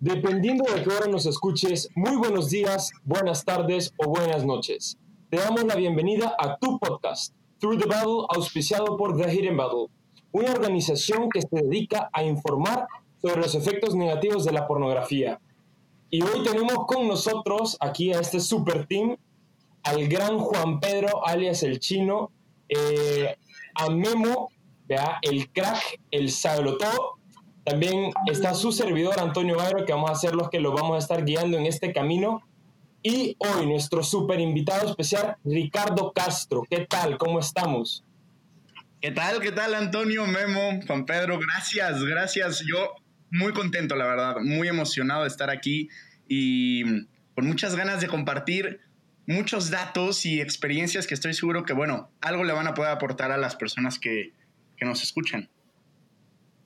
Dependiendo de qué hora nos escuches, muy buenos días, buenas tardes o buenas noches. Te damos la bienvenida a tu podcast, Through the Battle, auspiciado por The Hidden Battle, una organización que se dedica a informar sobre los efectos negativos de la pornografía. Y hoy tenemos con nosotros aquí a este super team, al gran Juan Pedro, alias el chino, eh, a Memo, vea, el crack, el todo. También está su servidor Antonio Bayro, que vamos a ser los que lo vamos a estar guiando en este camino. Y hoy nuestro super invitado especial, Ricardo Castro. ¿Qué tal? ¿Cómo estamos? ¿Qué tal? ¿Qué tal, Antonio, Memo, Juan Pedro? Gracias, gracias. Yo muy contento, la verdad, muy emocionado de estar aquí y con muchas ganas de compartir muchos datos y experiencias que estoy seguro que, bueno, algo le van a poder aportar a las personas que, que nos escuchan.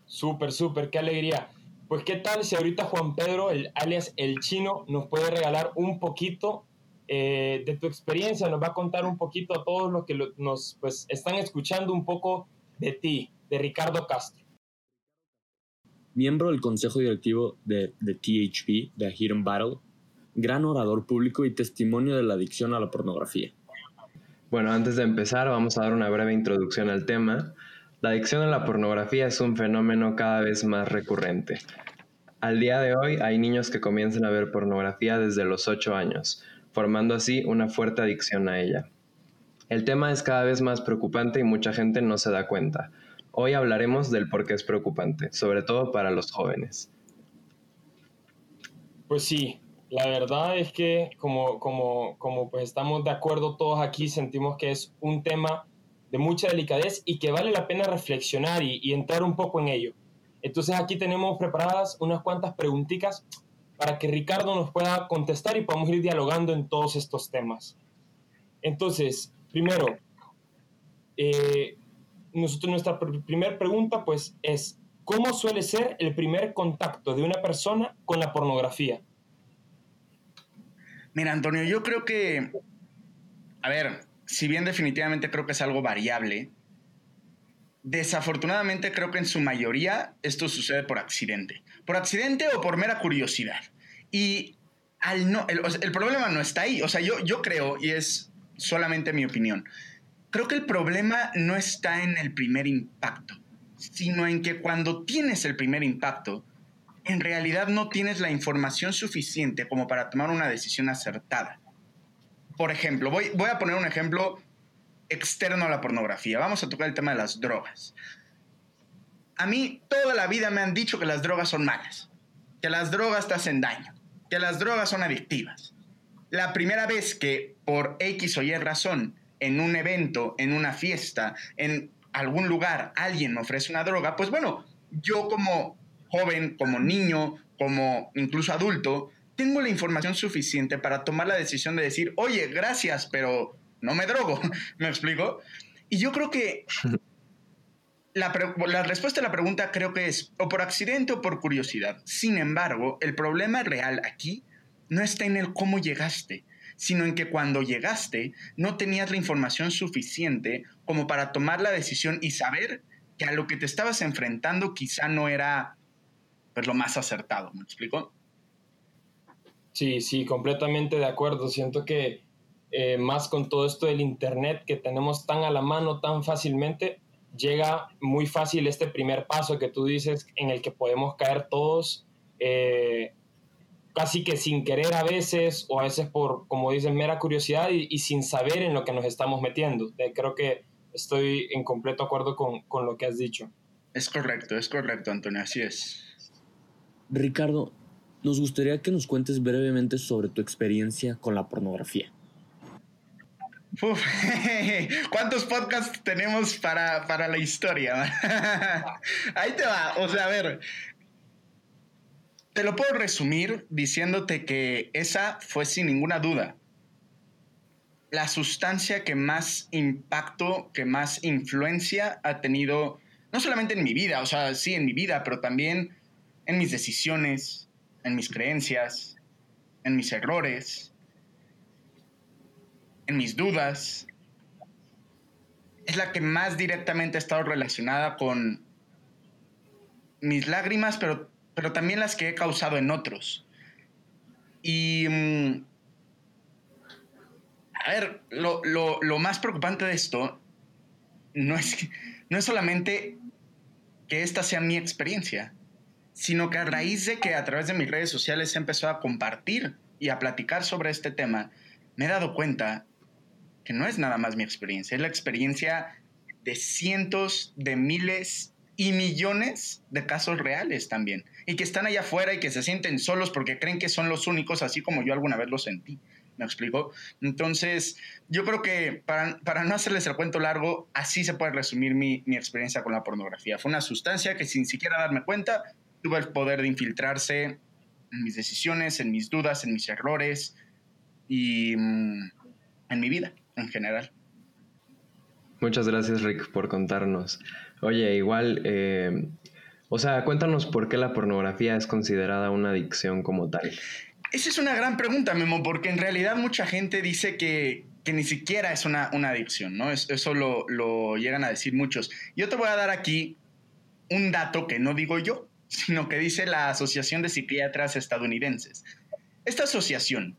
Súper, súper, qué alegría. Pues qué tal si ahorita Juan Pedro, el, alias El Chino, nos puede regalar un poquito eh, de tu experiencia, nos va a contar un poquito a todos los que nos pues, están escuchando un poco de ti, de Ricardo Castro. Miembro del consejo directivo de, de THP, de Hidden Battle, gran orador público y testimonio de la adicción a la pornografía. Bueno, antes de empezar vamos a dar una breve introducción al tema. La adicción a la pornografía es un fenómeno cada vez más recurrente. Al día de hoy hay niños que comienzan a ver pornografía desde los 8 años, formando así una fuerte adicción a ella. El tema es cada vez más preocupante y mucha gente no se da cuenta. Hoy hablaremos del por qué es preocupante, sobre todo para los jóvenes. Pues sí, la verdad es que como, como, como pues estamos de acuerdo todos aquí, sentimos que es un tema de mucha delicadez y que vale la pena reflexionar y, entrar un poco en ello. Entonces aquí tenemos preparadas unas cuantas preguntitas para que Ricardo nos pueda contestar y podamos ir dialogando en todos estos temas. Entonces, primero, eh, nosotros, nuestra primera pregunta pues es, ¿cómo suele ser el primer contacto de una persona con la pornografía? Mira, Antonio, yo creo que, a ver, si bien definitivamente creo que es algo variable, desafortunadamente creo que en su mayoría esto sucede por accidente. Por accidente o por mera curiosidad. Y al no, el, problema no está ahí. O sea, yo, yo creo, y es solamente mi opinión, creo que el problema no está en el primer impacto, sino en que cuando tienes el primer impacto, en realidad no tienes la información suficiente como para tomar una decisión acertada. Por ejemplo, voy, voy a poner un ejemplo externo a la pornografía. Vamos a tocar el tema de las drogas. A mí toda la vida me han dicho que las drogas son malas, que las drogas te hacen daño, que las drogas son adictivas. La primera vez que por X o Y razón, en un evento, en una fiesta, en algún lugar, alguien me ofrece una droga, pues bueno, yo como joven, como niño, como incluso adulto, tengo la información suficiente para tomar la decisión de decir, oye, gracias, pero no me drogo. ¿Me explico? Y yo creo que la, respuesta a la pregunta creo que es o por accidente o por curiosidad. Sin embargo, el problema real aquí no está en el cómo llegaste, sino en que cuando llegaste no tenías la información suficiente como para tomar la decisión y saber que a lo que te estabas enfrentando quizá no era pues, lo más acertado, ¿me explico? Sí, sí, completamente de acuerdo. Siento que eh, más con todo esto del Internet que tenemos tan a la mano, tan fácilmente, llega muy fácil este primer paso que tú dices en el que podemos caer todos eh, casi que sin querer a veces o a veces por, como dicen, mera curiosidad y, sin saber en lo que nos estamos metiendo. Eh, creo que estoy en completo acuerdo con, con lo que has dicho. Es correcto, es correcto, Antonio, así es. Ricardo, nos gustaría que nos cuentes brevemente sobre tu experiencia con la pornografía. ¿Cuántos podcasts tenemos para, para la historia? Ahí te va. O sea, a ver. Te lo puedo resumir diciéndote que esa fue sin ninguna duda la sustancia que más impacto, que más influencia ha tenido, no solamente en mi vida, o sea, sí en mi vida, pero también en mis decisiones, en mis creencias, en mis errores, en mis dudas. Es la que más directamente ha estado relacionada con mis lágrimas, pero pero también las que he causado en otros. Y... Mm, a ver, lo, lo, más preocupante de esto no es, no es solamente que esta sea mi experiencia, sino que a raíz de que a través de mis redes sociales he empezado a compartir y a platicar sobre este tema, me he dado cuenta que no es nada más mi experiencia, es la experiencia de cientos de miles y millones de casos reales también, y que están allá afuera y que se sienten solos porque creen que son los únicos, así como yo alguna vez lo sentí. ¿Me explico? Entonces, yo creo que para, para, no hacerles el cuento largo, así se puede resumir mi, mi, experiencia con la pornografía. Fue una sustancia que sin siquiera darme cuenta, tuvo el poder de infiltrarse en mis decisiones, en mis dudas, en mis errores y mm, en mi vida en general. Muchas gracias, Rick, por contarnos. Oye, igual, eh, o sea, cuéntanos por qué la pornografía es considerada una adicción como tal. Esa es una gran pregunta, Memo, porque en realidad mucha gente dice que, ni siquiera es una, una adicción, ¿no? Eso lo, lo, llegan a decir muchos. Yo te voy a dar aquí un dato que no digo yo, sino que dice la Asociación de Psiquiatras Estadounidenses. Esta asociación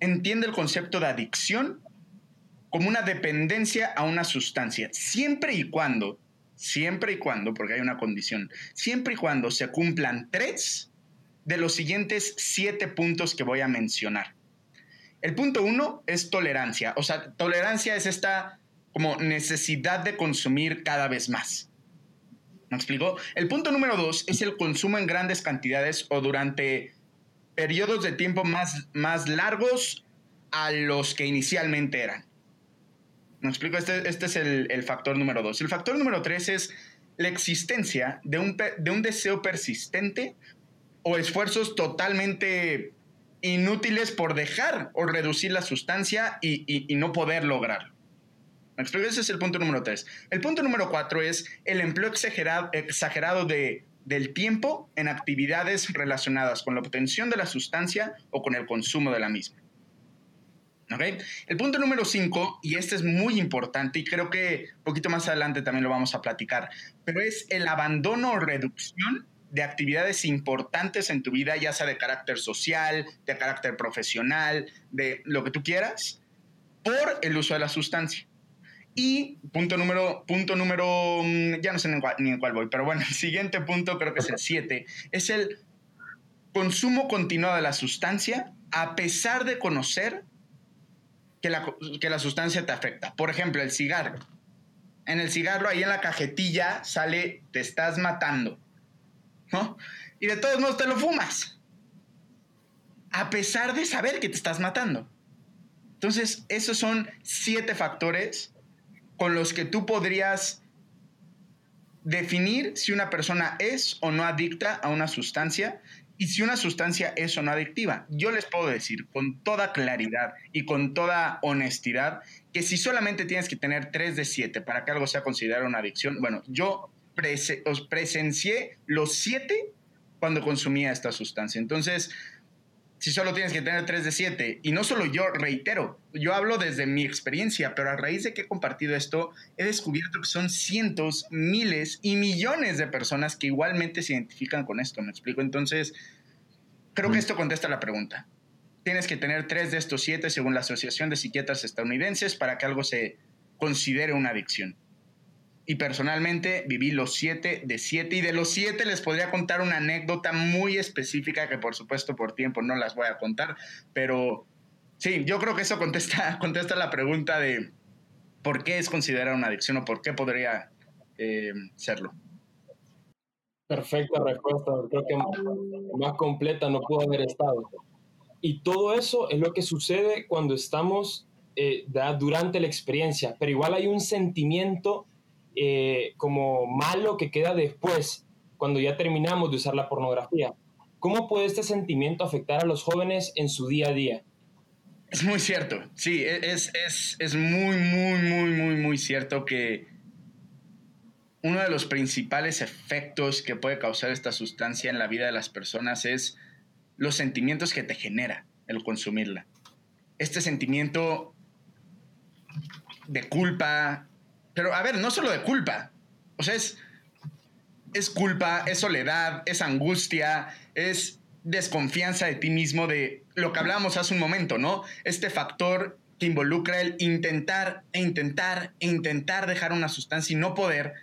entiende el concepto de adicción como una dependencia a una sustancia, siempre y cuando, siempre y cuando, porque hay una condición, siempre y cuando se cumplan tres de los siguientes siete puntos que voy a mencionar. El punto uno es tolerancia. O sea, tolerancia es esta como necesidad de consumir cada vez más. ¿Me explico? El punto número dos es el consumo en grandes cantidades o durante periodos de tiempo más, más largos a los que inicialmente eran. ¿Me explico? Este, este es el, el, factor número dos. El factor número tres es la existencia de un, de un deseo persistente o esfuerzos totalmente inútiles por dejar o reducir la sustancia y, no poder lograrlo. ¿Me explico? Ese es el punto número tres. El punto número cuatro es el empleo exagerado, exagerado de, del tiempo en actividades relacionadas con la obtención de la sustancia o con el consumo de la misma. ¿Okay? El punto número cinco, y este es muy importante y creo que un poquito más adelante también lo vamos a platicar, pero es el abandono o reducción de actividades importantes en tu vida, ya sea de carácter social, de carácter profesional, de lo que tú quieras, por el uso de la sustancia. Y punto número, punto número, mm, ya no sé ni en, cuál, voy, pero bueno, el siguiente punto creo que es el 7, es el consumo continuado de la sustancia a pesar de conocer que la, que la sustancia te afecta. Por ejemplo, el cigarro. En el cigarro, ahí en la cajetilla, sale, te estás matando. Y de todos modos te lo fumas. A pesar de saber que te estás matando. Entonces, esos son siete factores con los que tú podrías definir si una persona es o no adicta a una sustancia y si una sustancia es o no adictiva. Yo les puedo decir con toda claridad y con toda honestidad que si solamente tienes que tener 3 de 7 para que algo sea considerado una adicción, bueno, yo presencié los siete cuando consumía esta sustancia. Entonces, si solo tienes que tener 3 de 7, y no solo yo, reitero, yo hablo desde mi experiencia, pero a raíz de que he compartido esto, he descubierto que son cientos, miles y millones de personas que igualmente se identifican con esto, ¿me explico? Entonces, creo que esto contesta la pregunta. Tienes que tener 3 de estos 7 según la Asociación de Psiquiatras Estadounidenses para que algo se considere una adicción y personalmente viví los siete de siete y de los siete les podría contar una anécdota muy específica que por supuesto por tiempo no las voy a contar, pero sí, yo creo que eso contesta, contesta la pregunta de por qué es considerada una adicción o por qué podría eh, serlo. Perfecta respuesta, creo que más completa no pudo haber estado. Y todo eso es lo que sucede cuando estamos eh, durante la experiencia, pero igual hay un sentimiento eh, como malo que queda después, cuando ya terminamos de usar la pornografía. ¿Cómo puede este sentimiento afectar a los jóvenes en su día a día? Es muy cierto, sí, e-, es, es, es muy, muy, muy, muy, muy cierto que uno de los principales efectos que puede causar esta sustancia en la vida de las personas es los sentimientos que te genera el consumirla. Este sentimiento de culpa, pero a ver, no solo de culpa. O sea, es es culpa, es soledad, es angustia, es desconfianza de ti mismo, de lo que hablábamos hace un momento, ¿no? Este factor que involucra el intentar e intentar e intentar dejar una sustancia y no poder,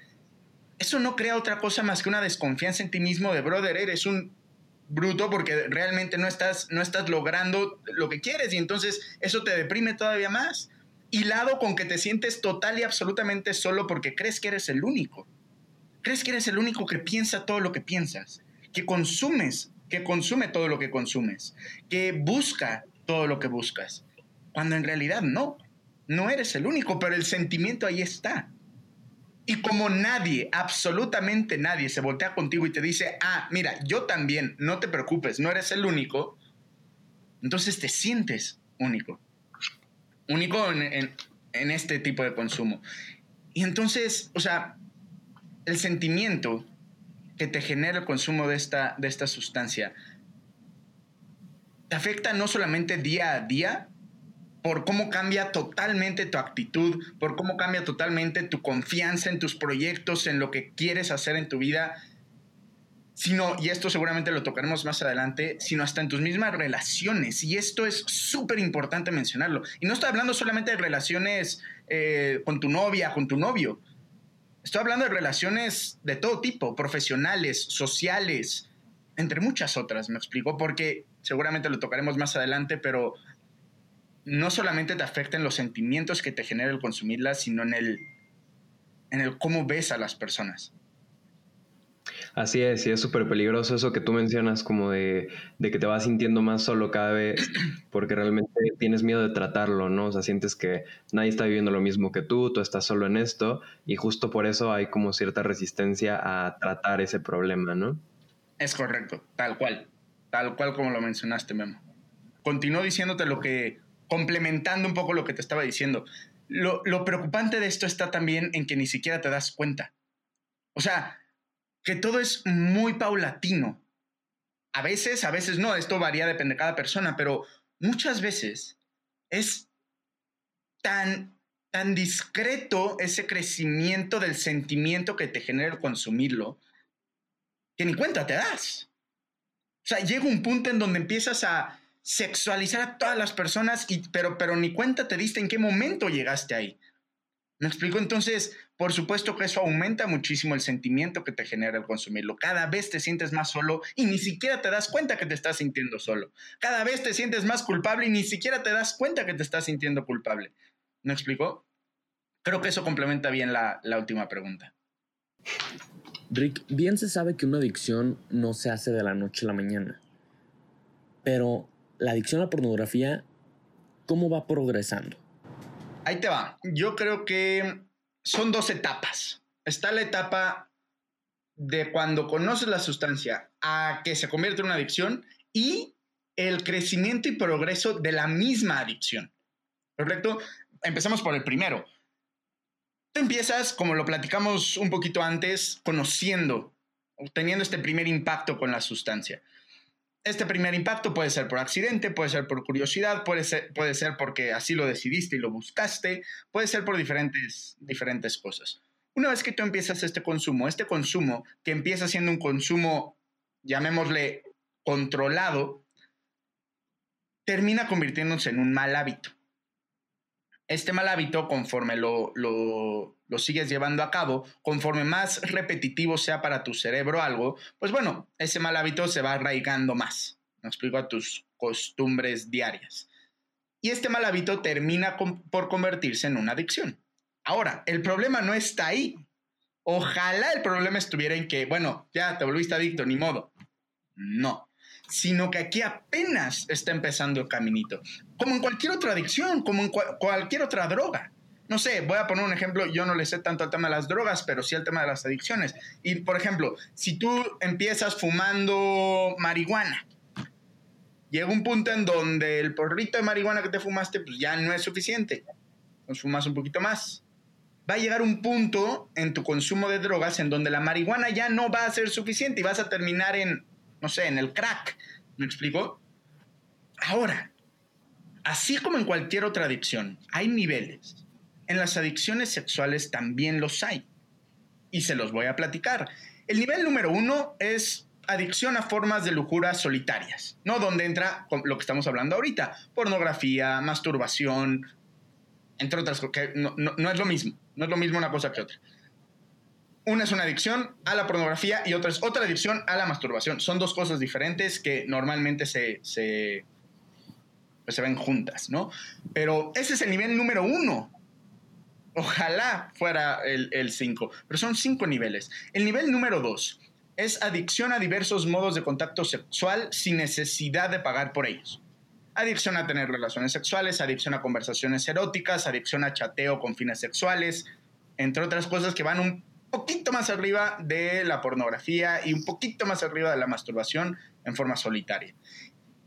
eso no crea otra cosa más que una desconfianza en ti mismo de, brother, eres un bruto porque realmente no estás, no estás logrando lo que quieres y entonces eso te deprime todavía más. Hilado con que te sientes total y absolutamente solo porque crees que eres el único. Crees que eres el único que piensa todo lo que piensas, que consumes, que consume todo lo que consumes, que busca todo lo que buscas, cuando en realidad no, no eres el único, pero el sentimiento ahí está. Y como nadie, absolutamente nadie se voltea contigo y te dice, ah, mira, yo también, no te preocupes, no eres el único, entonces te sientes único. Único en, este tipo de consumo. Y entonces, o sea, el sentimiento que te genera el consumo de esta, de esta sustancia te afecta no solamente día a día, por cómo cambia totalmente tu actitud, por cómo cambia totalmente tu confianza en tus proyectos, en lo que quieres hacer en tu vida, sino, y esto seguramente lo tocaremos más adelante, sino hasta en tus mismas relaciones. Y esto es súper importante mencionarlo. Y no estoy hablando solamente de relaciones eh, con tu novia, con tu novio. Estoy hablando de relaciones de todo tipo, profesionales, sociales, entre muchas otras, me explico, porque seguramente lo tocaremos más adelante, pero no solamente te afectan los sentimientos que te genera el consumirla, sino en el, en el cómo ves a las personas. Así es, y es súper peligroso eso que tú mencionas, como de, que te vas sintiendo más solo cada vez, porque realmente tienes miedo de tratarlo, ¿no? O sea, sientes que nadie está viviendo lo mismo que tú, tú estás solo en esto, y justo por eso hay como cierta resistencia a tratar ese problema, ¿no? Es correcto, tal cual, tal cual como lo mencionaste, Memo. Continúo diciéndote lo que, complementando un poco lo que te estaba diciendo. Lo, lo preocupante de esto está también en que ni siquiera te das cuenta. O sea, que todo es muy paulatino. A veces, a veces no, esto varía, depende de cada persona, pero muchas veces es tan, tan discreto ese crecimiento del sentimiento que te genera el consumirlo, que ni cuenta te das. O sea, llega un punto en donde empiezas a sexualizar a todas las personas, y, pero, pero ni cuenta te diste en qué momento llegaste ahí. ¿Me explico? Entonces, por supuesto que eso aumenta muchísimo el sentimiento que te genera el consumirlo. Cada vez te sientes más solo y ni siquiera te das cuenta que te estás sintiendo solo. Cada vez te sientes más culpable y ni siquiera te das cuenta que te estás sintiendo culpable. ¿Me explico? Creo que eso complementa bien la, la última pregunta. Rick, bien se sabe que una adicción no se hace de la noche a la mañana. Pero la adicción a la pornografía, ¿cómo va progresando? Ahí te va. Yo creo que son dos etapas. Está la etapa de cuando conoces la sustancia a que se convierte en una adicción y el crecimiento y progreso de la misma adicción. ¿Correcto? Empezamos por el primero. Tú empiezas, como lo platicamos un poquito antes, conociendo, teniendo este primer impacto con la sustancia. Este primer impacto puede ser por accidente, puede ser por curiosidad, puede ser, puede ser porque así lo decidiste y lo buscaste, puede ser por diferentes, diferentes cosas. Una vez que tú empiezas este consumo, este consumo que empieza siendo un consumo, llamémosle controlado, termina convirtiéndose en un mal hábito. Este mal hábito, conforme lo, lo, sigues llevando a cabo, conforme más repetitivo sea para tu cerebro algo, pues bueno, ese mal hábito se va arraigando más. Me explico a tus costumbres diarias. Y este mal hábito termina por convertirse en una adicción. Ahora, el problema no está ahí. Ojalá el problema estuviera en que, bueno, ya te volviste adicto, ni modo. No, sino que aquí apenas está empezando el caminito. Como en cualquier otra adicción, como en cualquier otra droga no sé, voy a poner un ejemplo, yo no le sé tanto al tema de las drogas, pero sí al tema de las adicciones. Y por ejemplo, si tú empiezas fumando marihuana, llega un punto en donde el porrito de marihuana que te fumaste, pues ya no es suficiente. Pues fumas un poquito más. Va a llegar un punto en tu consumo de drogas en donde la marihuana ya no va a ser suficiente y vas a terminar en, no sé, en el crack. ¿Me explico? Ahora, así como en cualquier otra adicción, hay niveles en las adicciones sexuales también los hay. Y se los voy a platicar. El nivel número uno es adicción a formas de lujura solitarias, ¿no? Donde entra lo que estamos hablando ahorita, pornografía, masturbación, entre otras cosas, que no, es lo mismo, no es lo mismo una cosa que otra. Una es una adicción a la pornografía y otra es otra adicción a la masturbación. Son dos cosas diferentes que normalmente se, se, pues se ven juntas, ¿no? Pero ese es el nivel número uno. Ojalá fuera el 5, pero son cinco niveles. El nivel número dos es adicción a diversos modos de contacto sexual sin necesidad de pagar por ellos. Adicción a tener relaciones sexuales, adicción a conversaciones eróticas, adicción a chateo con fines sexuales, entre otras cosas que van un poquito más arriba de la pornografía y un poquito más arriba de la masturbación en forma solitaria.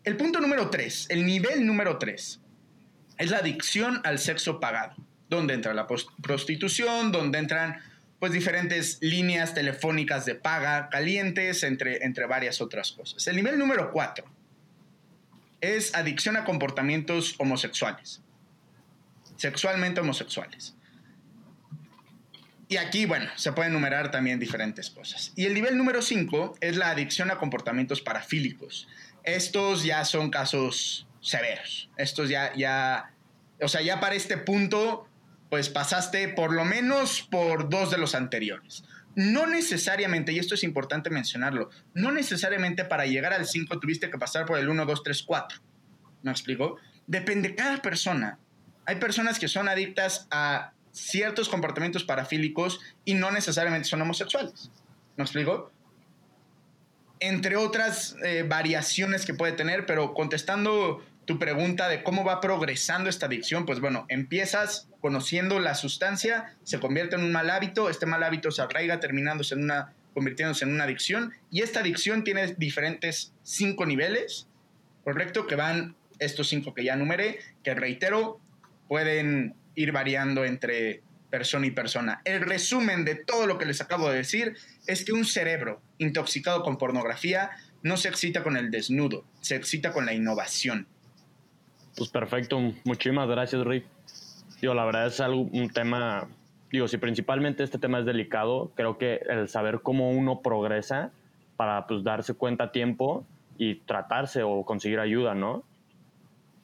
El punto número 3, el nivel número 3, es la adicción al sexo pagado, donde entra la prostitución, donde entran pues diferentes líneas telefónicas de paga calientes, entre, entre varias otras cosas. El nivel número 4 es adicción a comportamientos homosexuales, sexualmente homosexuales. Y aquí, bueno, se pueden enumerar también diferentes cosas. Y el nivel número 5 es la adicción a comportamientos parafílicos. Estos ya son casos severos. Estos ya, ya, o sea, ya para este punto pues pasaste por lo menos por dos de los anteriores. No necesariamente, y esto es importante mencionarlo, no necesariamente para llegar al 5 tuviste que pasar por el 1, 2, 3, 4. ¿Me explico? Depende de cada persona. Hay personas que son adictas a ciertos comportamientos parafílicos y no necesariamente son homosexuales. ¿Me explico? Entre otras eh, variaciones que puede tener, pero contestando tu pregunta de cómo va progresando esta adicción, pues bueno, empiezas conociendo la sustancia, se convierte en un mal hábito, este mal hábito se arraiga terminándose en una, convirtiéndose en una adicción, y esta adicción tiene diferentes cinco niveles, ¿correcto? Que van estos cinco que ya numeré, que reitero, pueden ir variando entre persona y persona. El resumen de todo lo que les acabo de decir es que un cerebro intoxicado con pornografía no se excita con el desnudo, se excita con la innovación. Pues perfecto, muchísimas gracias Rick. Digo, la verdad es algo, un tema, digo, si principalmente este tema es delicado, creo que el saber cómo uno progresa para pues darse cuenta a tiempo y tratarse o conseguir ayuda, ¿no?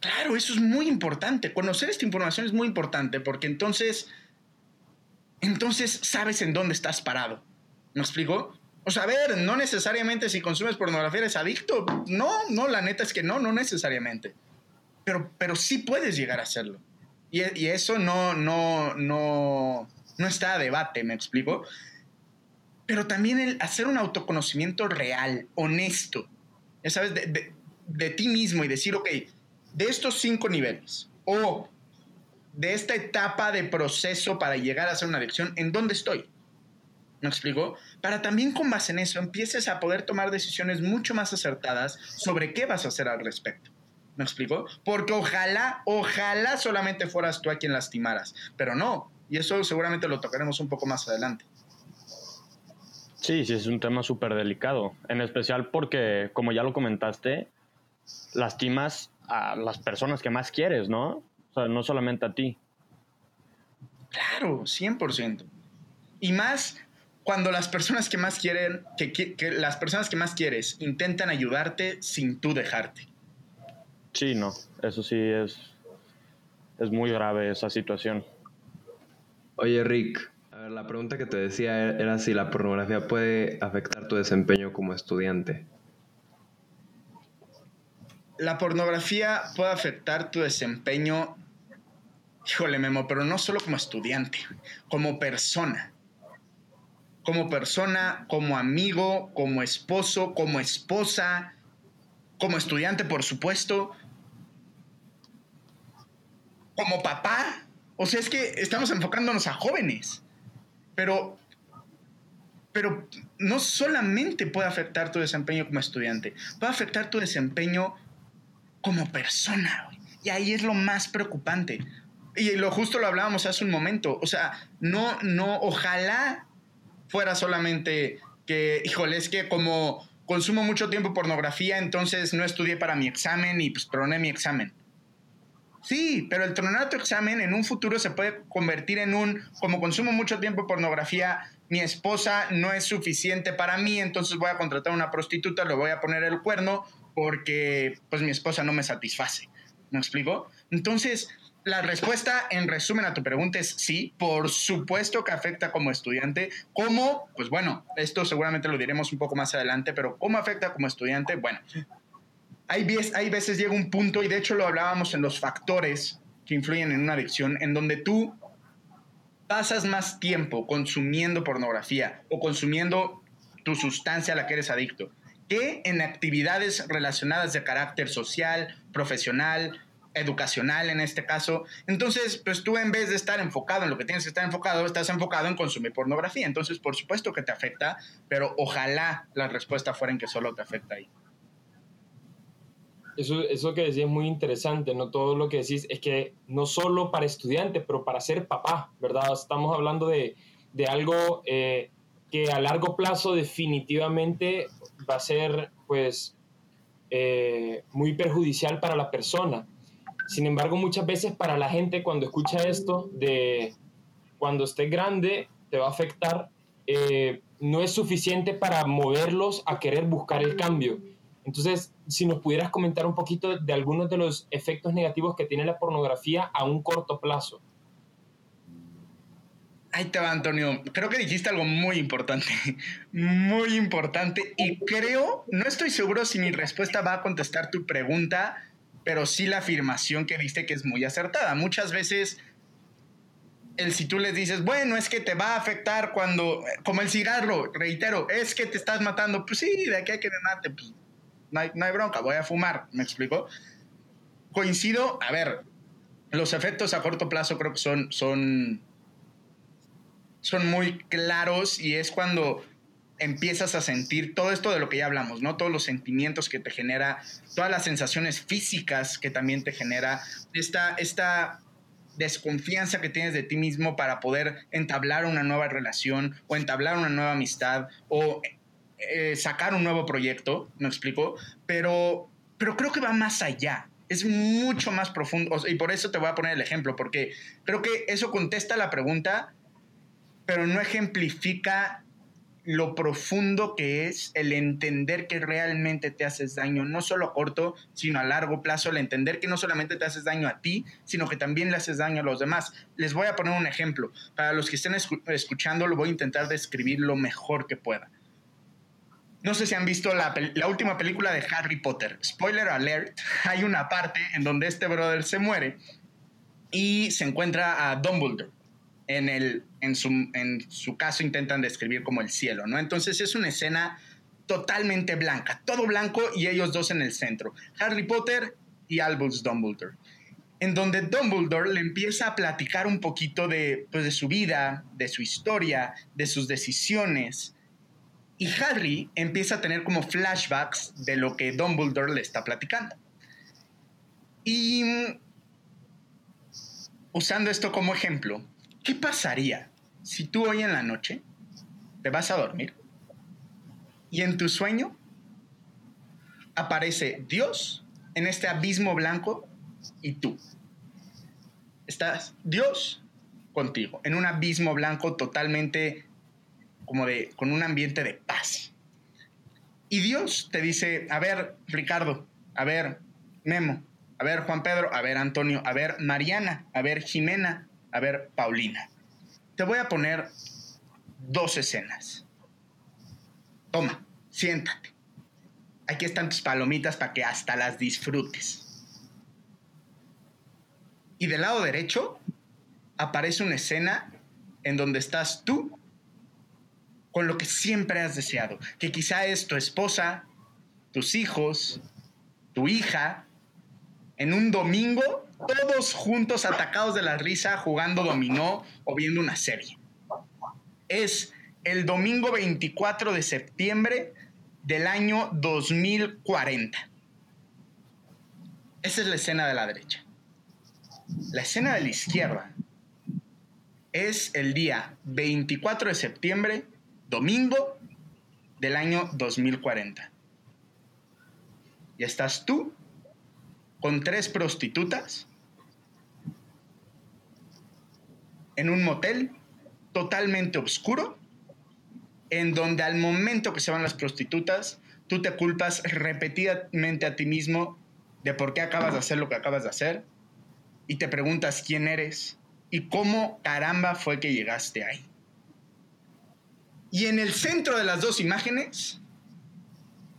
Claro, eso es muy importante. Conocer esta información es muy importante porque entonces, entonces sabes en dónde estás parado. ¿Me explico? O sea, a ver, no necesariamente si consumes pornografía eres adicto. No, no, la neta es que no, no necesariamente pero, pero sí puedes llegar a hacerlo. Y, y eso no, no, no, no está a debate, ¿me explico? Pero también el hacer un autoconocimiento real, honesto, ya sabes, de, de, de ti mismo y decir, ok, de estos cinco niveles, o de esta etapa de proceso para llegar a hacer una adicción, ¿en dónde estoy? ¿Me explico? Para también con base en eso empieces a poder tomar decisiones mucho más acertadas sobre qué vas a hacer al respecto. ¿Me explico? Porque ojalá, ojalá solamente fueras tú a quien lastimaras, pero no. Y eso seguramente lo tocaremos un poco más adelante. Sí, sí, es un tema súper delicado. En especial porque, como ya lo comentaste, lastimas a las personas que más quieres, ¿no? O sea, no solamente a ti. Claro, 100%. Y más cuando las personas que más quieren, que, que las personas que más quieres intentan ayudarte sin tú dejarte. Sí, no, eso sí es, es muy grave esa situación. Oye, Rick, a ver, la pregunta que te decía era si la pornografía puede afectar tu desempeño como estudiante. La pornografía puede afectar tu desempeño, híjole Memo, pero no solo como estudiante, como persona. Como persona, como amigo, como esposo, como esposa, como estudiante, por supuesto como papá. O sea, es que estamos enfocándonos a jóvenes. Pero, pero no solamente puede afectar tu desempeño como estudiante, puede afectar tu desempeño como persona. Y ahí es lo más preocupante. Y lo justo lo hablábamos hace un momento. O sea, no, no, ojalá fuera solamente que, híjole, es que como consumo mucho tiempo pornografía, entonces no estudié para mi examen y pues troné mi examen. Sí, pero el tronar tu examen en un futuro se puede convertir en un, como consumo mucho tiempo pornografía, mi esposa no es suficiente para mí, entonces voy a contratar a una prostituta, le voy a poner el cuerno porque pues mi esposa no me satisface. ¿Me explico? Entonces, la respuesta en resumen a tu pregunta es sí, por supuesto que afecta como estudiante. ¿Cómo? Pues bueno, esto seguramente lo diremos un poco más adelante, pero ¿cómo afecta como estudiante? Bueno, hay, hay veces llega un punto, y de hecho lo hablábamos en los factores que influyen en una adicción, en donde tú pasas más tiempo consumiendo pornografía o consumiendo tu sustancia a la que eres adicto que en actividades relacionadas de carácter social, profesional, educacional en este caso. Entonces, pues tú en vez de estar enfocado en lo que tienes que estar enfocado, estás enfocado en consumir pornografía. Entonces, por supuesto que te afecta, pero ojalá la respuesta fuera en que solo te afecta ahí. Eso, eso que decís es muy interesante, ¿no? Todo lo que decís es que no solo para estudiantes, pero para ser papá, ¿verdad? Estamos hablando de, de algo eh, que a largo plazo definitivamente va a ser, pues, eh, muy perjudicial para la persona. Sin embargo, muchas veces para la gente cuando escucha esto de cuando esté grande te va a afectar, eh, no es suficiente para moverlos a querer buscar el cambio. Entonces, si nos pudieras comentar un poquito de algunos de los efectos negativos que tiene la pornografía a un corto plazo. Ahí te va, Antonio. Creo que dijiste algo muy importante, muy importante. Y creo, no estoy seguro si mi respuesta va a contestar tu pregunta, pero sí la afirmación que viste que es muy acertada. Muchas veces, el si tú les dices, bueno, es que te va a afectar cuando, como el cigarro, reitero, es que te estás matando, pues sí, de aquí hay que me mate, pues no hay, no hay bronca, voy a fumar, ¿me explico? Coincido, a ver, los efectos a corto plazo creo que son, son, son muy claros y es cuando empiezas a sentir todo esto de lo que ya hablamos, ¿no? Todos los sentimientos que te genera, todas las sensaciones físicas que también te genera, esta, esta desconfianza que tienes de ti mismo para poder entablar una nueva relación o entablar una nueva amistad o eh, sacar un nuevo proyecto, me explico, pero, pero creo que va más allá. Es mucho más profundo y por eso te voy a poner el ejemplo, porque creo que eso contesta la pregunta, pero no ejemplifica lo profundo que es el entender que realmente te haces daño, no solo a corto, sino a largo plazo, el entender que no solamente te haces daño a ti, sino que también le haces daño a los demás. Les voy a poner un ejemplo. Para los que estén escuchando, lo voy a intentar describir lo mejor que pueda. No sé si han visto la, la última película de Harry Potter. Spoiler alert, hay una parte en donde este brother se muere y se encuentra a Dumbledore en, el, en, su, en su caso intentan describir como el cielo, ¿no? Entonces es una escena totalmente blanca, todo blanco y ellos dos en el centro, Harry Potter y Albus Dumbledore, en donde Dumbledore le empieza a platicar un poquito de, pues, de su vida, de su historia, de sus decisiones, y Harry empieza a tener como flashbacks de lo que Dumbledore le está platicando. Y usando esto como ejemplo, ¿Qué pasaría si tú hoy en la noche te vas a dormir y en tu sueño aparece Dios en este abismo blanco y tú? Estás Dios contigo, en un abismo blanco totalmente como de, con un ambiente de paz. Y Dios te dice, a ver, Ricardo, a ver, Memo, a ver, Juan Pedro, a ver, Antonio, a ver, Mariana, a ver, Jimena, a ver, Paulina, te voy a poner dos escenas. Toma, siéntate. Aquí están tus palomitas para que hasta las disfrutes. Y del lado derecho aparece una escena en donde estás tú con lo que siempre has deseado, que quizá es tu esposa, tus hijos, tu hija, en un domingo todos juntos atacados de la risa jugando dominó o viendo una serie. Es el domingo 24 de septiembre del año 2040. Esa es la escena de la derecha. La escena de la izquierda es el día 24 de septiembre, domingo del año 2040. Y estás tú con tres prostitutas en un motel totalmente oscuro en donde al momento que se van las prostitutas, tú te culpas repetidamente a ti mismo de por qué acabas de hacer lo que acabas de hacer y te preguntas quién eres y cómo caramba fue que llegaste ahí. Y en el centro de las dos imágenes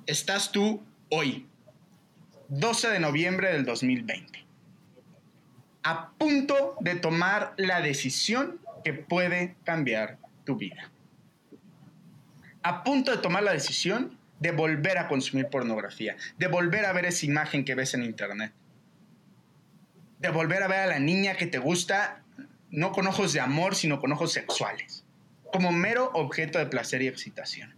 estás tú hoy, 12 de noviembre del 2020, a punto de tomar la decisión que puede cambiar tu vida. A punto de tomar la decisión de volver a consumir pornografía, de volver a ver esa imagen que ves en internet, de volver a ver a la niña que te gusta no con ojos de amor, sino con ojos sexuales, como mero objeto de placer y excitación.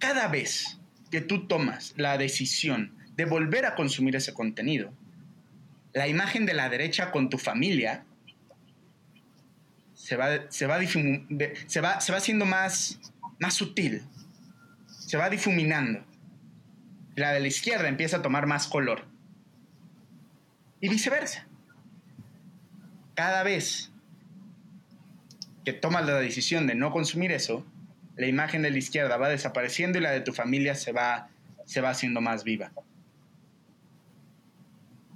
Cada vez que tú tomas la decisión de volver a consumir ese contenido, la imagen de la derecha con tu familia se va, se va, se va, se va haciendo más, más sutil, se va difuminando. La de la izquierda empieza a tomar más color. Y viceversa. Cada vez que tomas la decisión de no consumir eso, la imagen de la izquierda va desapareciendo y la de tu familia se va, se va haciendo más viva.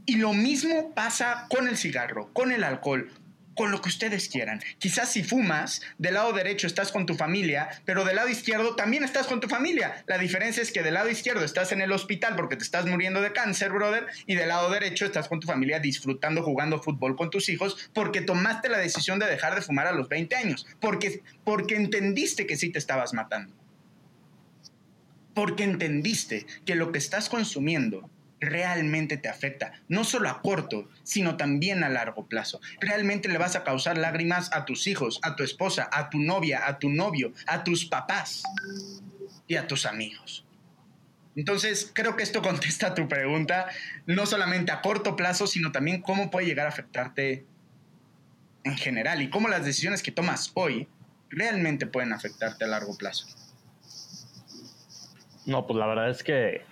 Y lo mismo pasa con el cigarro, con el alcohol, con lo que ustedes quieran. Quizás si fumas, del lado derecho estás con tu familia, pero del lado izquierdo también estás con tu familia. La diferencia es que del lado izquierdo estás en el hospital porque te estás muriendo de cáncer, brother, y del lado derecho estás con tu familia disfrutando, jugando fútbol con tus hijos porque tomaste la decisión de dejar de fumar a los 20 años, porque, porque entendiste que sí te estabas matando. Porque entendiste que lo que estás consumiendo realmente te afecta, no solo a corto, sino también a largo plazo. Realmente le vas a causar lágrimas a tus hijos, a tu esposa, a tu novia, a tu novio, a tus papás y a tus amigos. Entonces, creo que esto contesta a tu pregunta, no solamente a corto plazo, sino también cómo puede llegar a afectarte en general y cómo las decisiones que tomas hoy realmente pueden afectarte a largo plazo. No, pues la verdad es que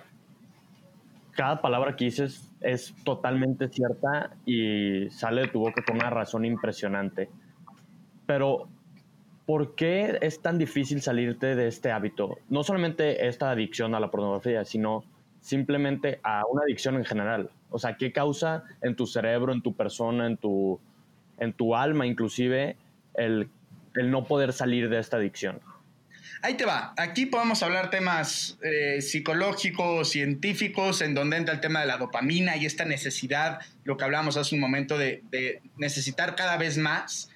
cada palabra que dices es totalmente cierta y sale de tu boca con una razón impresionante. Pero, ¿por qué es tan difícil salirte de este hábito? No solamente esta adicción a la pornografía, sino simplemente a una adicción en general. O sea, ¿qué causa en tu cerebro, en tu persona, en tu, en tu alma inclusive el, el no poder salir de esta adicción? Ahí te va. Aquí podemos hablar temas eh, psicológicos, científicos, en donde entra el tema de la dopamina y esta necesidad, lo que hablamos hace un momento, de, necesitar cada vez más.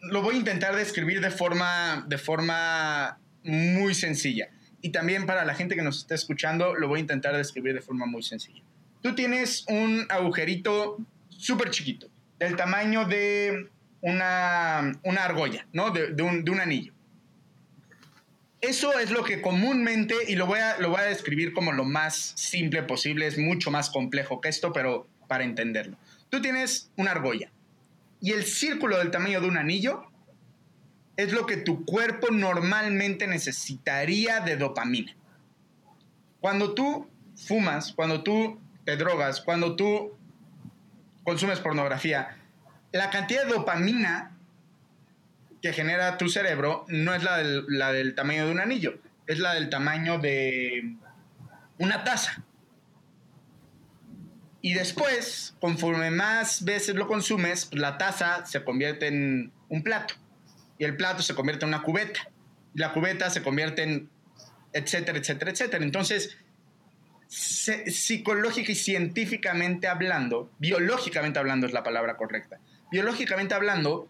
Lo voy a intentar describir de forma, de forma muy sencilla. Y también para la gente que nos está escuchando, lo voy a intentar describir de forma muy sencilla. Tú tienes un agujerito súper chiquito, del tamaño de una, una argolla, ¿no? de, un, de un anillo eso es lo que comúnmente, y lo voy, a, lo voy a describir como lo más simple posible, es mucho más complejo que esto, pero para entenderlo. Tú tienes una argolla y el círculo del tamaño de un anillo es lo que tu cuerpo normalmente necesitaría de dopamina. Cuando tú fumas, cuando tú te drogas, cuando tú consumes pornografía, la cantidad de dopamina que genera tu cerebro no es la del, la del tamaño de un anillo, es la del tamaño de una taza. Y después, conforme más veces lo consumes, la taza se convierte en un plato. Y el plato se convierte en una cubeta. Y la cubeta se convierte en etcétera, etcétera, etcétera. Entonces, psicológica y científicamente hablando, biológicamente hablando es la palabra correcta. Biológicamente hablando,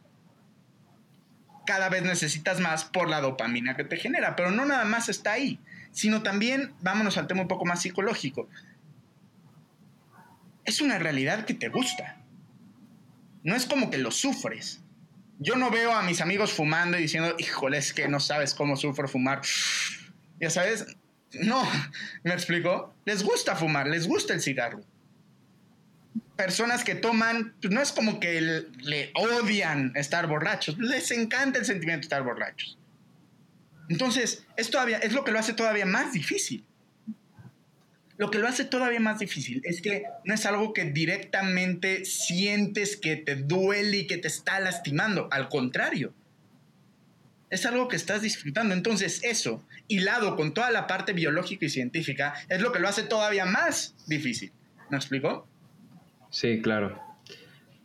cada vez necesitas más por la dopamina que te genera. Pero no nada más está ahí, sino también, vámonos al tema un poco más psicológico. Es una realidad que te gusta. No es como que lo sufres. Yo no veo a mis amigos fumando y diciendo, híjole, es que no sabes cómo sufro fumar. Ya sabes, no, me explico. Les gusta fumar, les gusta el cigarro personas que toman, pues no es como que le odian estar borrachos, les encanta el sentimiento de estar borrachos. Entonces, es, todavía, es lo que lo hace todavía más difícil. Lo que lo hace todavía más difícil es que no es algo que directamente sientes que te duele y que te está lastimando. Al contrario, es algo que estás disfrutando. Entonces eso, hilado con toda la parte biológica y científica, es lo que lo hace todavía más difícil. ¿Me explico? Sí, claro.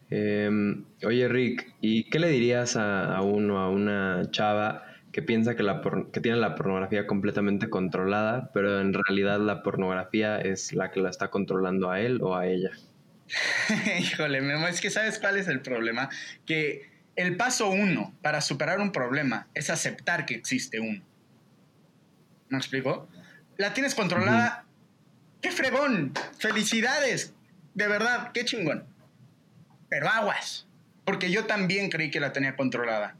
Em, oye, Rick, ¿y qué le dirías a, uno, a una chava que piensa que, la que tiene la pornografía completamente controlada, pero en realidad la pornografía es la que la está controlando a él o a ella? Híjole, Memo, es que sabes cuál es el problema. Que el paso uno para superar un problema es aceptar que existe uno. ¿Me explico? La tienes controlada. ¡Qué fregón! ¡Felicidades! De verdad, qué chingón. Pero aguas, porque yo también creí que la tenía controlada.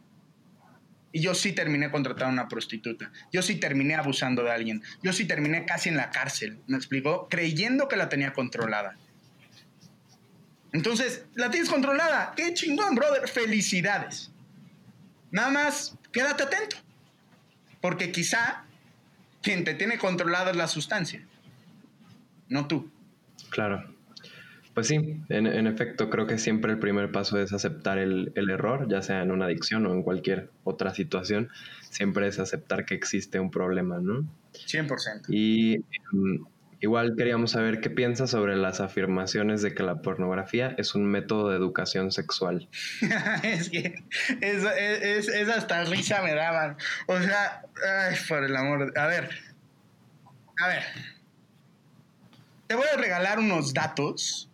Y yo sí terminé contratando a una prostituta. Yo sí terminé abusando de alguien. Yo sí terminé casi en la cárcel. ¿Me explicó? Creyendo que la tenía controlada. Entonces, la tienes controlada. ¡Qué chingón, brother! Felicidades. Nada más, quédate atento. Porque quizá quien te tiene controlada es la sustancia, no tú. Claro. Pues sí, en, efecto, creo que siempre el primer paso es aceptar el, error, ya sea en una adicción o en cualquier otra situación, siempre es aceptar que existe un problema, ¿no? 100%. Y em, igual queríamos saber qué piensas sobre las afirmaciones de que la pornografía es un método de educación sexual. es que es, es, hasta risa me daban. O sea, ay, por el amor. A ver, a ver. Te voy a regalar unos datos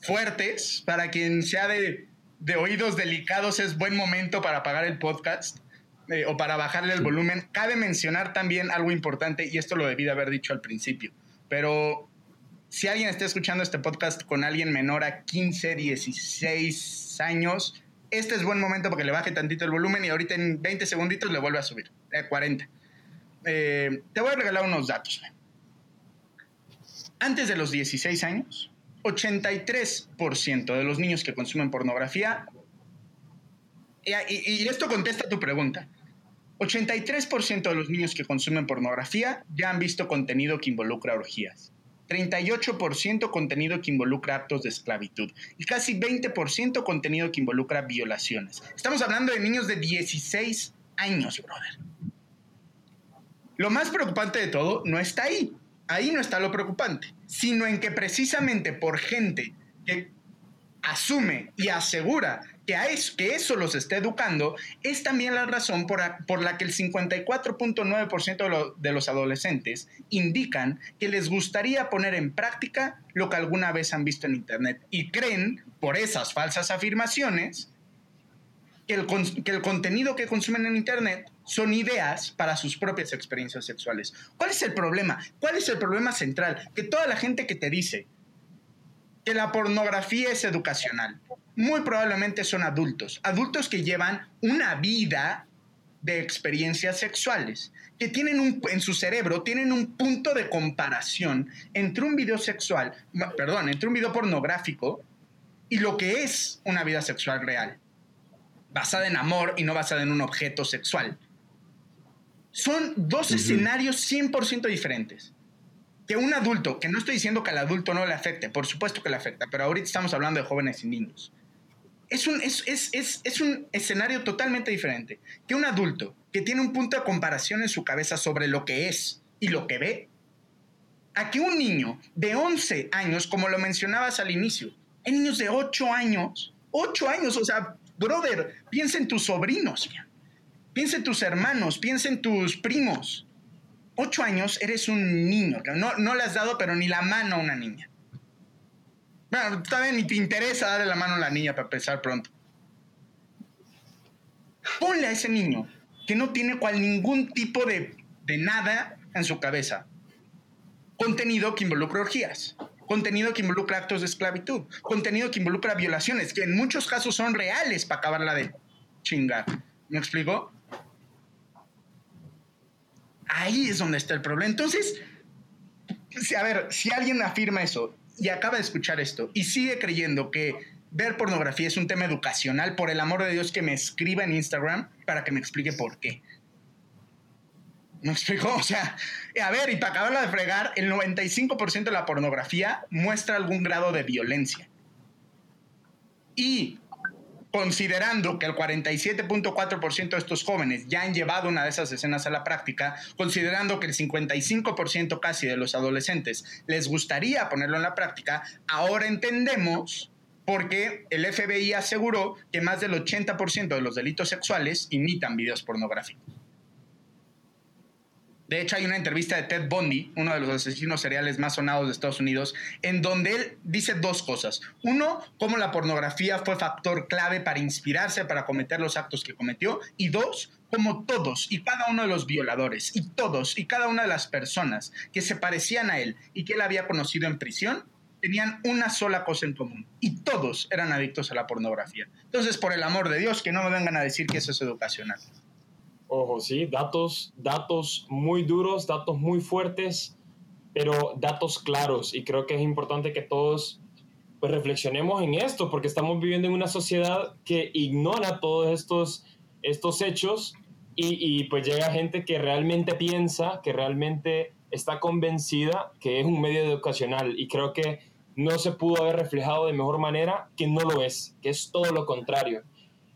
fuertes. Para quien sea de, oídos delicados, es buen momento para apagar el podcast eh, o para bajarle el volumen. Cabe mencionar también algo importante, y esto lo debí de haber dicho al principio, pero si alguien está escuchando este podcast con alguien menor a 15, 16 años, este es buen momento para que le baje tantito el volumen y ahorita en 20 segunditos le vuelve a subir, 40. Eh, eh, te voy a regalar unos datos. Antes de los 16 años, 83% de los niños que consumen pornografía, y, esto contesta tu pregunta, 83% de los niños que consumen pornografía ya han visto contenido que involucra orgías. 38% contenido que involucra actos de esclavitud y casi 20% contenido que involucra violaciones. Estamos hablando de niños de 16 años, brother. Lo más preocupante de todo no está ahí ahí no está lo preocupante, sino en que precisamente por gente que asume y asegura que, que eso los está educando, es también la razón por, la que el 54.9% de, de los adolescentes indican que les gustaría poner en práctica lo que alguna vez han visto en Internet y creen, por esas falsas afirmaciones, que el, que el contenido que consumen en Internet son ideas para sus propias experiencias sexuales. ¿Cuál es el problema? ¿Cuál es el problema central? Que toda la gente que te dice que la pornografía es educacional, muy probablemente son adultos, adultos que llevan una vida de experiencias sexuales, que tienen un, en su cerebro, tienen un punto de comparación entre un video sexual, perdón, entre un video pornográfico y lo que es una vida sexual real basada en amor y no basada en un objeto sexual. Son dos escenarios 100% diferentes. Que un adulto, que no estoy diciendo que al adulto no le afecte, por supuesto que le afecta, pero ahorita estamos hablando de jóvenes y niños. Es un, es, es, es, es un escenario totalmente diferente. Que un adulto que tiene un punto de comparación en su cabeza sobre lo que es y lo que ve, a que un niño de 11 años, como lo mencionabas al inicio, hay niños de 8 años, 8 años, o sea, Brother, piensa en tus sobrinos, piensa en tus hermanos, piensa en tus primos. Ocho años eres un niño, no, no le has dado pero ni la mano a una niña. Bueno, todavía ni te interesa darle la mano a la niña para empezar pronto. Ponle a ese niño que no tiene cual ningún tipo de, de nada en su cabeza. Contenido que involucra orgías contenido que involucra actos de esclavitud, contenido que involucra violaciones, que en muchos casos son reales para acabarla de chingar. ¿Me explico? Ahí es donde está el problema. Entonces, a ver, si alguien afirma eso y acaba de escuchar esto y sigue creyendo que ver pornografía es un tema educacional, por el amor de Dios que me escriba en Instagram para que me explique por qué. ¿Me explicó? O sea, a ver, y para acabarla de fregar, el 95% de la pornografía muestra algún grado de violencia. Y considerando que el 47.4% de estos jóvenes ya han llevado una de esas escenas a la práctica, considerando que el 55% casi de los adolescentes les gustaría ponerlo en la práctica, ahora entendemos por qué el FBI aseguró que más del 80% de los delitos sexuales imitan videos pornográficos. De hecho, hay una entrevista de Ted Bundy, uno de los asesinos seriales más sonados de Estados Unidos, en donde él dice dos cosas. Uno, cómo la pornografía fue factor clave para inspirarse para cometer los actos que cometió. Y dos, cómo todos y cada uno de los violadores y todos y cada una de las personas que se parecían a él y que él había conocido en prisión tenían una sola cosa en común y todos eran adictos a la pornografía. Entonces, por el amor de Dios, que no me vengan a decir que eso es educacional. Ojo, sí, datos, datos muy duros, datos muy fuertes, pero datos claros. Y creo que es importante que todos pues, reflexionemos en esto, porque estamos viviendo en una sociedad que ignora todos estos, estos hechos y, y pues llega gente que realmente piensa, que realmente está convencida que es un medio educacional. Y creo que no se pudo haber reflejado de mejor manera que no lo es, que es todo lo contrario.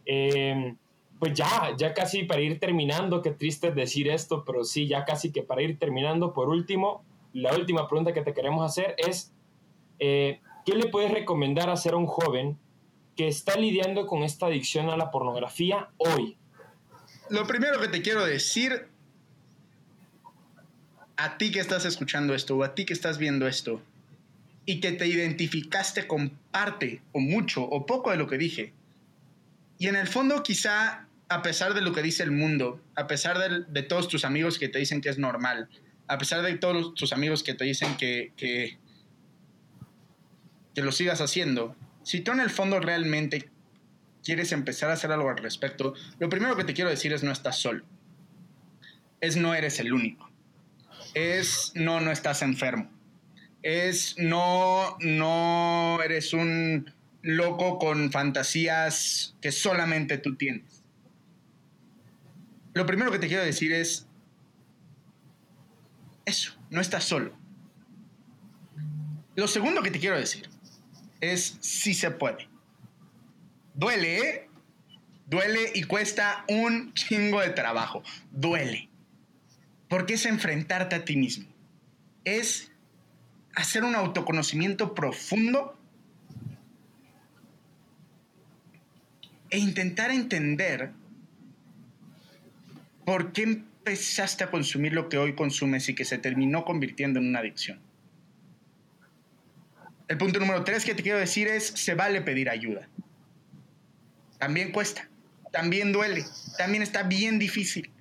Eh, pues ya, ya casi para ir terminando, qué triste decir esto, pero sí, ya casi que para ir terminando, por último, la última pregunta que te queremos hacer es, eh, ¿qué le puedes recomendar hacer a un joven que está lidiando con esta adicción a la pornografía hoy? Lo primero que te quiero decir, a ti que estás escuchando esto, o a ti que estás viendo esto, y que te identificaste con parte, o mucho, o poco de lo que dije, y en el fondo quizá, a pesar de lo que dice el mundo, a pesar de, todos tus amigos que te dicen que es normal, a pesar de todos tus amigos que te dicen que, que, que lo sigas haciendo, si tú en el fondo realmente quieres empezar a hacer algo al respecto, lo primero que te quiero decir es no estás solo. Es no eres el único. Es no, no estás enfermo. Es no, no eres un loco con fantasías que solamente tú tienes. Lo primero que te quiero decir es eso, no estás solo. Lo segundo que te quiero decir es si se puede. Duele, ¿eh? Duele y cuesta un chingo de trabajo. Duele. Porque es enfrentarte a ti mismo. Es hacer un autoconocimiento profundo e intentar entender por qué empezaste a consumir lo que hoy consumes y que se terminó convirtiendo en una adicción. El punto número tres que te quiero decir es, se vale pedir ayuda. También cuesta, también duele, también está bien difícil,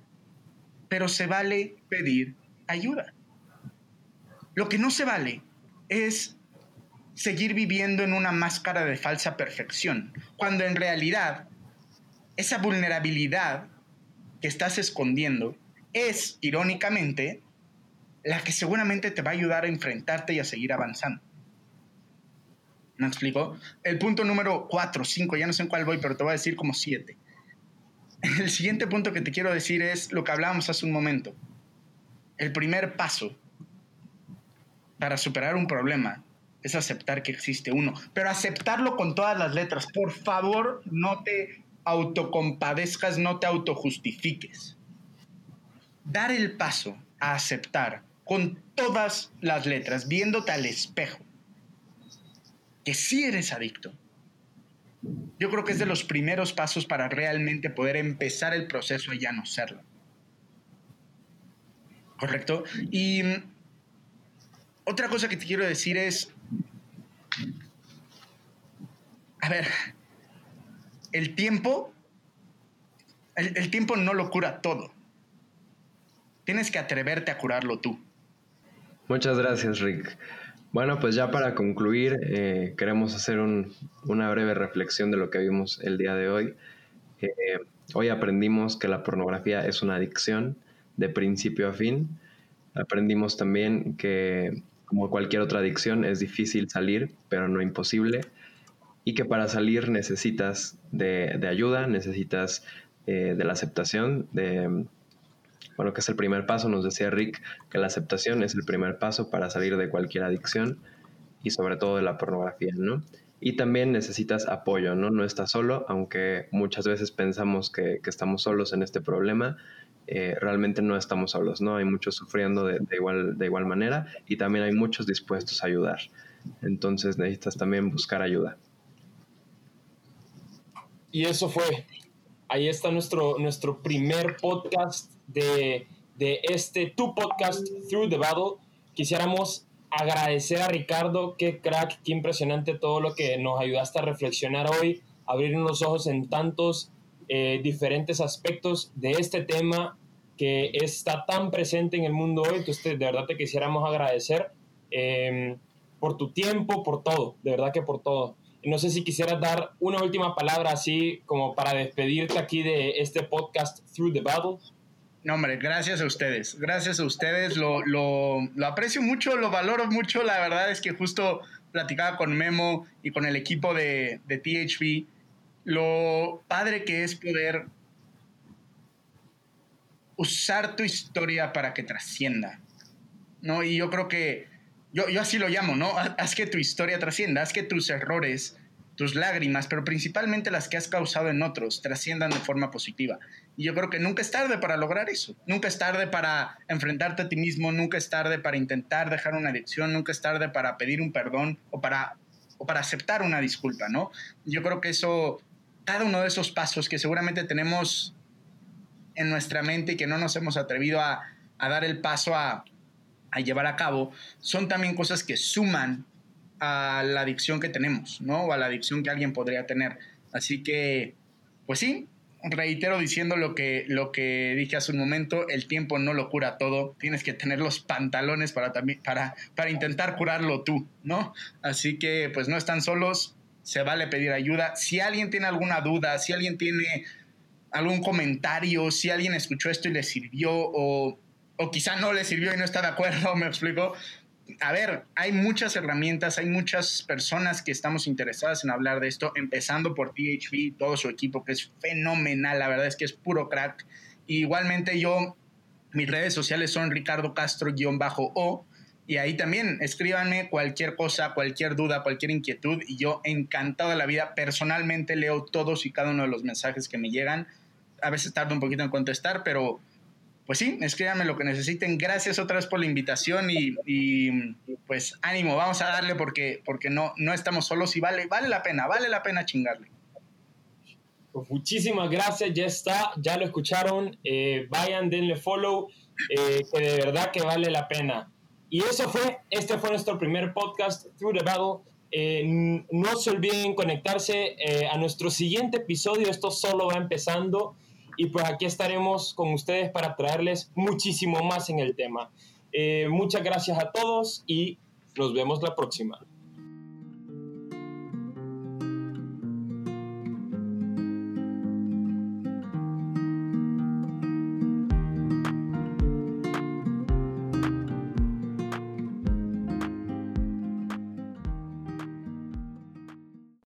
pero se vale pedir ayuda. Lo que no se vale es seguir viviendo en una máscara de falsa perfección, cuando en realidad esa vulnerabilidad que estás escondiendo es, irónicamente, la que seguramente te va a ayudar a enfrentarte y a seguir avanzando. ¿Me explico? El punto número 4, 5, ya no sé en cuál voy, pero te voy a decir como 7. El siguiente punto que te quiero decir es lo que hablábamos hace un momento. El primer paso para superar un problema es aceptar que existe uno, pero aceptarlo con todas las letras. Por favor, no te autocompadezcas, no te autojustifiques. Dar el paso a aceptar con todas las letras, viéndote al espejo, que sí eres adicto. Yo creo que es de los primeros pasos para realmente poder empezar el proceso y ya no serlo. ¿Correcto? Y otra cosa que te quiero decir es, a ver, el tiempo, el, tiempo no lo cura todo. Tienes que atreverte a curarlo tú. Muchas gracias, Rick. Bueno, pues ya para concluir, eh, queremos hacer una breve reflexión de lo que vimos el día de hoy. Eh, hoy aprendimos que la pornografía es una adicción de principio a fin. Aprendimos también que como cualquier otra adicción, es difícil salir, pero no imposible. Y que para salir necesitas de, ayuda, necesitas eh, de la aceptación, de, bueno, que es el primer paso, nos decía Rick, que la aceptación es el primer paso para salir de cualquier adicción y sobre todo de la pornografía, ¿no? y también necesitas apoyo, ¿no? No estás solo, aunque muchas veces pensamos que, estamos solos en este problema, eh, realmente no estamos solos, ¿no? Hay muchos sufriendo de, igual, de igual manera y también hay muchos dispuestos a ayudar. Entonces necesitas también buscar ayuda. Y eso fue. Ahí está nuestro, nuestro primer podcast de, de este, tu podcast, Through the Battle. Quisiéramos agradecer a Ricardo, qué crack, qué impresionante todo lo que nos ayudaste a reflexionar hoy, abrir los ojos en tantos eh, diferentes aspectos de este tema que está tan presente en el mundo hoy. Entonces, de verdad te quisiéramos agradecer em, por tu tiempo, por todo, de verdad que por todo. No sé si quisieras dar una última palabra así como para despedirte aquí de este podcast Through the Battle. No, hombre, gracias a ustedes. Gracias a ustedes. Lo, lo, lo, aprecio mucho, lo valoro mucho. La verdad es que justo platicaba con Memo y con el equipo de, de THB lo padre que es poder usar tu historia para que trascienda. ¿no? Y yo creo que, yo, yo así lo llamo, ¿no? Haz que tu historia trascienda, haz que tus errores tus lágrimas, pero principalmente las que has causado en otros, trasciendan de forma positiva. Y yo creo que nunca es tarde para lograr eso. Nunca es tarde para enfrentarte a ti mismo, nunca es tarde para intentar dejar una adicción, nunca es tarde para pedir un perdón o para, o para aceptar una disculpa, ¿no? Yo creo que eso, cada uno de esos pasos que seguramente tenemos en nuestra mente y que no nos hemos atrevido a, a dar el paso a, a llevar a cabo, son también cosas que suman a la adicción que tenemos, ¿no? O a la adicción que alguien podría tener. Así que, pues sí, reitero diciendo lo que, lo que dije hace un momento, el tiempo no lo cura todo, tienes que tener los pantalones para, también, para, para intentar curarlo tú, ¿no? Así que, pues no están solos, se vale pedir ayuda. Si alguien tiene alguna duda, si alguien tiene algún comentario, si alguien escuchó esto y le sirvió o, o quizá no le sirvió y no está de acuerdo, me explico, a ver, hay muchas herramientas, hay muchas personas que estamos interesadas en hablar de esto, empezando por THV, todo su equipo, que es fenomenal, la verdad es que es puro crack. igualmente yo, mis redes sociales son Ricardo Castro-O, y ahí también escríbanme cualquier cosa, cualquier duda, cualquier inquietud, y yo encantado de la vida, personalmente leo todos y cada uno de los mensajes que me llegan. A veces tardo un poquito en contestar, pero pues sí, escríbanme lo que necesiten. Gracias otra vez por la invitación y, pues ánimo, vamos a darle porque, porque no, no estamos solos y vale, vale la pena, vale la pena chingarle. Pues muchísimas gracias, ya está, ya lo escucharon, eh, vayan, denle follow, eh, que de verdad que vale la pena. Y eso fue, este fue nuestro primer podcast, Through the Battle. Eh, no se olviden conectarse a nuestro siguiente episodio, esto solo va empezando y pues aquí estaremos con ustedes para traerles muchísimo más en el tema. Eh, muchas gracias a todos y nos vemos la próxima.